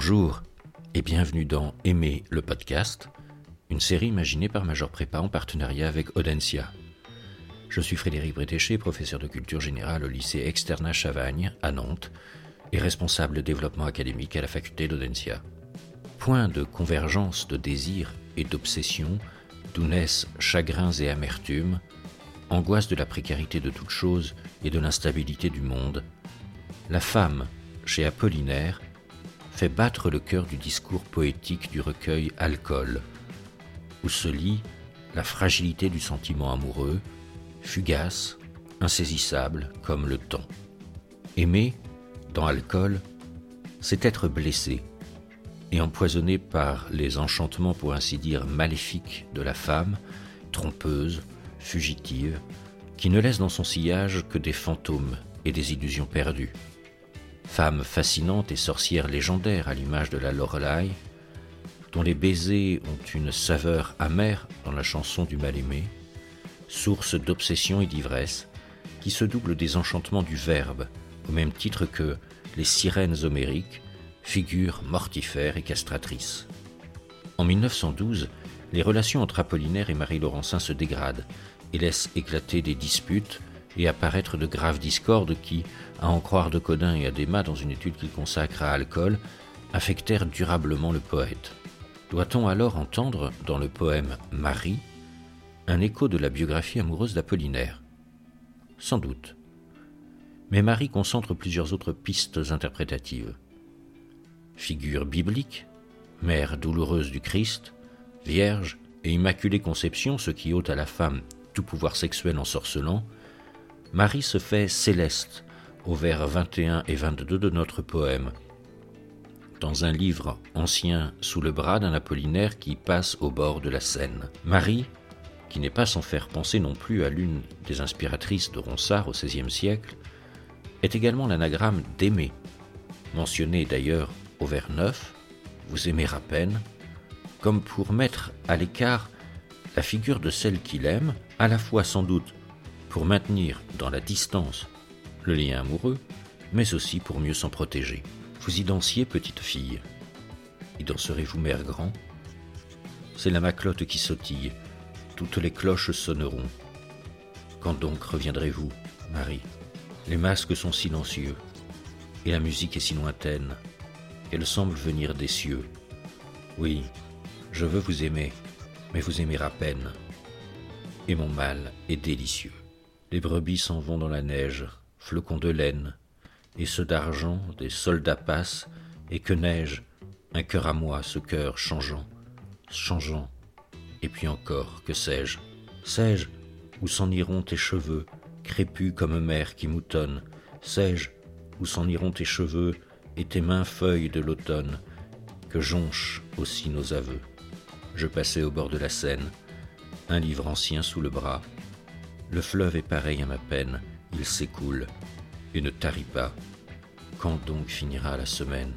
Bonjour et bienvenue dans Aimer le podcast, une série imaginée par Major Prépa en partenariat avec Audencia. Je suis Frédéric Bretéché, professeur de culture générale au lycée Externa Chavagne à Nantes et responsable développement académique à la faculté d'Audencia. Point de convergence de désirs et d'obsessions d'où naissent chagrins et amertumes, angoisse de la précarité de toute chose et de l'instabilité du monde, la femme, chez Apollinaire, fait battre le cœur du discours poétique du recueil Alcool, où se lit la fragilité du sentiment amoureux, fugace, insaisissable comme le temps. Aimer, dans Alcool, c'est être blessé et empoisonné par les enchantements pour ainsi dire maléfiques de la femme, trompeuse, fugitive, qui ne laisse dans son sillage que des fantômes et des illusions perdues femme fascinante et sorcière légendaire à l'image de la Lorelai, dont les baisers ont une saveur amère dans la chanson du mal-aimé, source d'obsession et d'ivresse, qui se double des enchantements du verbe, au même titre que les sirènes homériques, figures mortifères et castratrices. En 1912, les relations entre Apollinaire et Marie Laurencin se dégradent et laissent éclater des disputes et apparaître de graves discordes qui, à en croire de Codin et Adéma dans une étude qu'il consacre à Alcool, affectèrent durablement le poète. Doit-on alors entendre dans le poème Marie un écho de la biographie amoureuse d'Apollinaire? Sans doute. Mais Marie concentre plusieurs autres pistes interprétatives. Figure biblique, mère douloureuse du Christ, vierge et immaculée conception, ce qui ôte à la femme tout pouvoir sexuel ensorcelant, Marie se fait céleste au vers 21 et 22 de notre poème, dans un livre ancien sous le bras d'un Apollinaire qui passe au bord de la Seine. Marie, qui n'est pas sans faire penser non plus à l'une des inspiratrices de Ronsard au XVIe siècle, est également l'anagramme d'aimer, mentionné d'ailleurs au vers 9, vous aimez à peine, comme pour mettre à l'écart la figure de celle qu'il aime, à la fois sans doute pour maintenir dans la distance le lien amoureux, mais aussi pour mieux s'en protéger. Vous y dansiez, petite fille. Y danserez-vous, mère grand? C'est la maclotte qui sautille. Toutes les cloches sonneront. Quand donc reviendrez-vous, Marie? Les masques sont silencieux, et la musique est si lointaine qu'elle semble venir des cieux. Oui, je veux vous aimer, mais vous aimer à peine. Et mon mal est délicieux. Les brebis s'en vont dans la neige, flocons de laine, et ceux d'argent, des soldats passent, et que neige, un cœur à moi, ce cœur changeant, changeant, et puis encore, que sais-je Sais-je où s'en iront tes cheveux, crépus comme mer qui moutonne Sais-je où s'en iront tes cheveux et tes mains feuilles de l'automne, que jonchent aussi nos aveux. Je passais au bord de la Seine, un livre ancien sous le bras, le fleuve est pareil à ma peine, il s'écoule et ne tarit pas. Quand donc finira la semaine?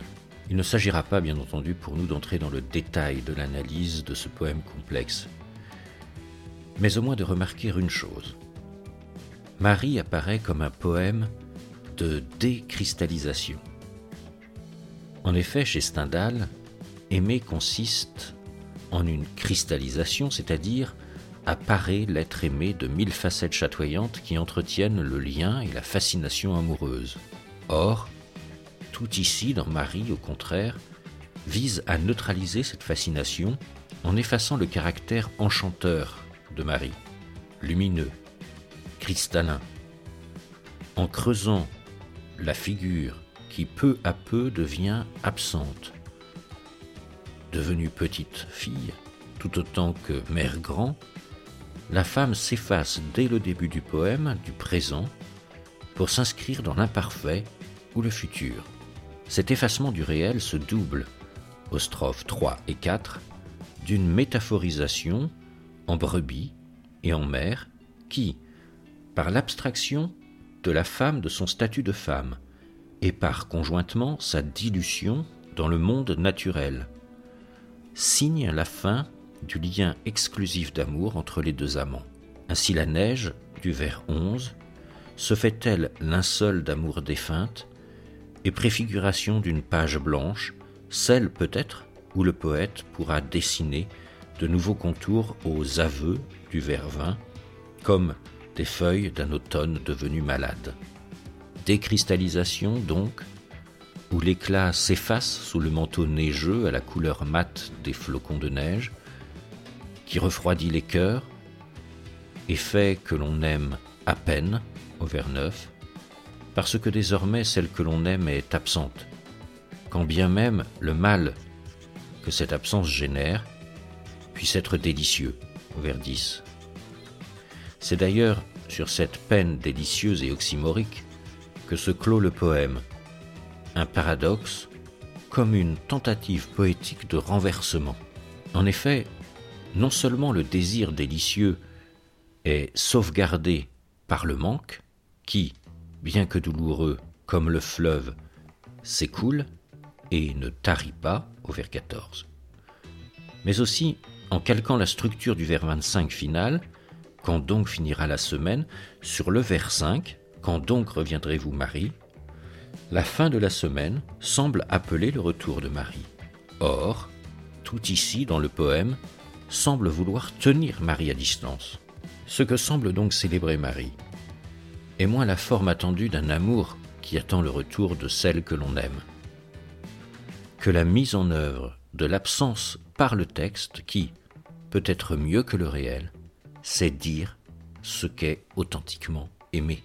Il ne s'agira pas, bien entendu, pour nous d'entrer dans le détail de l'analyse de ce poème complexe, mais au moins de remarquer une chose. Marie apparaît comme un poème de décristallisation. En effet, chez Stendhal, aimer consiste en une cristallisation, c'est-à-dire apparaît l'être aimé de mille facettes chatoyantes qui entretiennent le lien et la fascination amoureuse. Or, tout ici, dans Marie, au contraire, vise à neutraliser cette fascination en effaçant le caractère enchanteur de Marie, lumineux, cristallin, en creusant la figure qui peu à peu devient absente. Devenue petite fille, tout autant que mère grand, la femme s'efface dès le début du poème du présent pour s'inscrire dans l'imparfait ou le futur. Cet effacement du réel se double, aux strophes 3 et 4, d'une métaphorisation en brebis et en mère qui, par l'abstraction de la femme de son statut de femme, et par conjointement sa dilution dans le monde naturel, signe la fin du lien exclusif d'amour entre les deux amants. Ainsi la neige, du vers 11, se fait-elle linceul d'amour défunte et préfiguration d'une page blanche celle peut-être où le poète pourra dessiner de nouveaux contours aux aveux du vervin, comme des feuilles d'un automne devenu malade. Décristallisation donc, où l'éclat s'efface sous le manteau neigeux à la couleur mate des flocons de neige, qui refroidit les cœurs et fait que l'on aime à peine au vers neuf, parce que désormais celle que l'on aime est absente, quand bien même le mal que cette absence génère puisse être délicieux au vers 10. C'est d'ailleurs sur cette peine délicieuse et oxymorique que se clôt le poème, un paradoxe comme une tentative poétique de renversement. En effet, non seulement le désir délicieux est sauvegardé par le manque, qui, bien que douloureux comme le fleuve, s'écoule et ne tarit pas au vers 14. Mais aussi, en calquant la structure du vers 25 final, quand donc finira la semaine, sur le vers 5, quand donc reviendrez-vous Marie, la fin de la semaine semble appeler le retour de Marie. Or, tout ici dans le poème semble vouloir tenir Marie à distance. Ce que semble donc célébrer Marie est moins la forme attendue d'un amour qui attend le retour de celle que l'on aime, que la mise en œuvre de l'absence par le texte qui, peut-être mieux que le réel, sait dire ce qu'est authentiquement aimer.